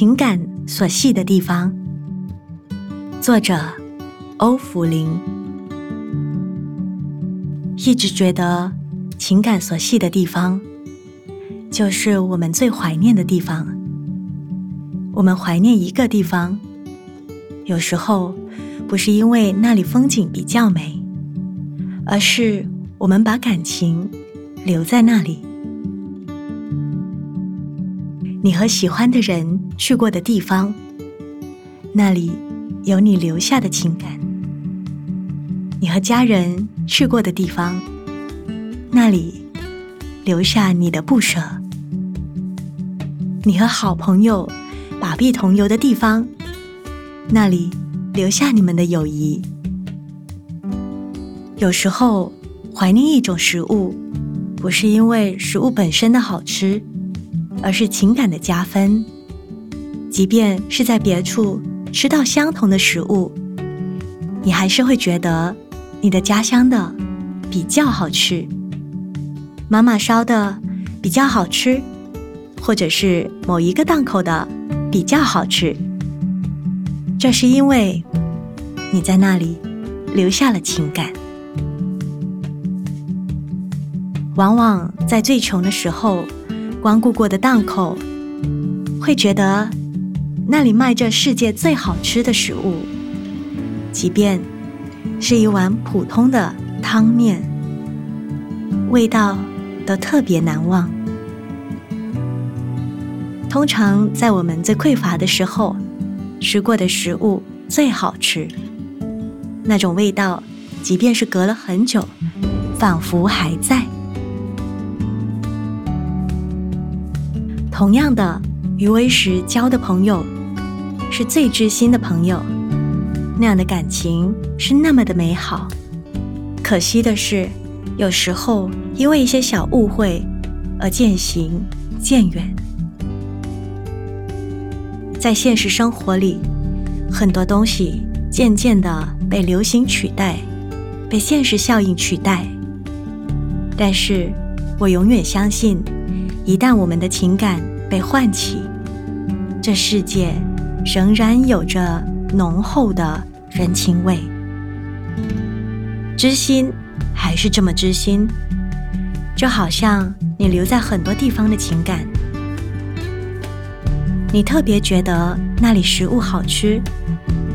情感所系的地方，作者欧福林。一直觉得情感所系的地方，就是我们最怀念的地方。我们怀念一个地方，有时候不是因为那里风景比较美，而是我们把感情留在那里。你和喜欢的人去过的地方，那里有你留下的情感；你和家人去过的地方，那里留下你的不舍；你和好朋友把臂同游的地方，那里留下你们的友谊。有时候怀念一种食物，不是因为食物本身的好吃。而是情感的加分。即便是在别处吃到相同的食物，你还是会觉得你的家乡的比较好吃，妈妈烧的比较好吃，或者是某一个档口的比较好吃。这是因为你在那里留下了情感。往往在最穷的时候。光顾过的档口，会觉得那里卖着世界最好吃的食物，即便是一碗普通的汤面，味道都特别难忘。通常在我们最匮乏的时候，吃过的食物最好吃，那种味道，即便是隔了很久，仿佛还在。同样的，余威时交的朋友是最知心的朋友，那样的感情是那么的美好。可惜的是，有时候因为一些小误会而渐行渐远。在现实生活里，很多东西渐渐的被流行取代，被现实效应取代。但是我永远相信。一旦我们的情感被唤起，这世界仍然有着浓厚的人情味。知心还是这么知心，就好像你留在很多地方的情感，你特别觉得那里食物好吃，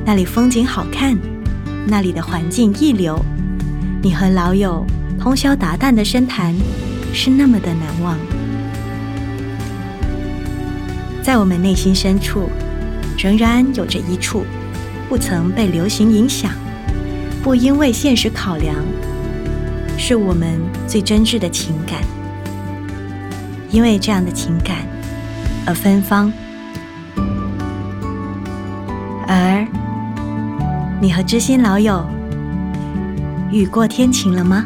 那里风景好看，那里的环境一流，你和老友通宵达旦的深谈，是那么的难忘。在我们内心深处，仍然有着一处，不曾被流行影响，不因为现实考量，是我们最真挚的情感。因为这样的情感而芬芳。而你和知心老友，雨过天晴了吗？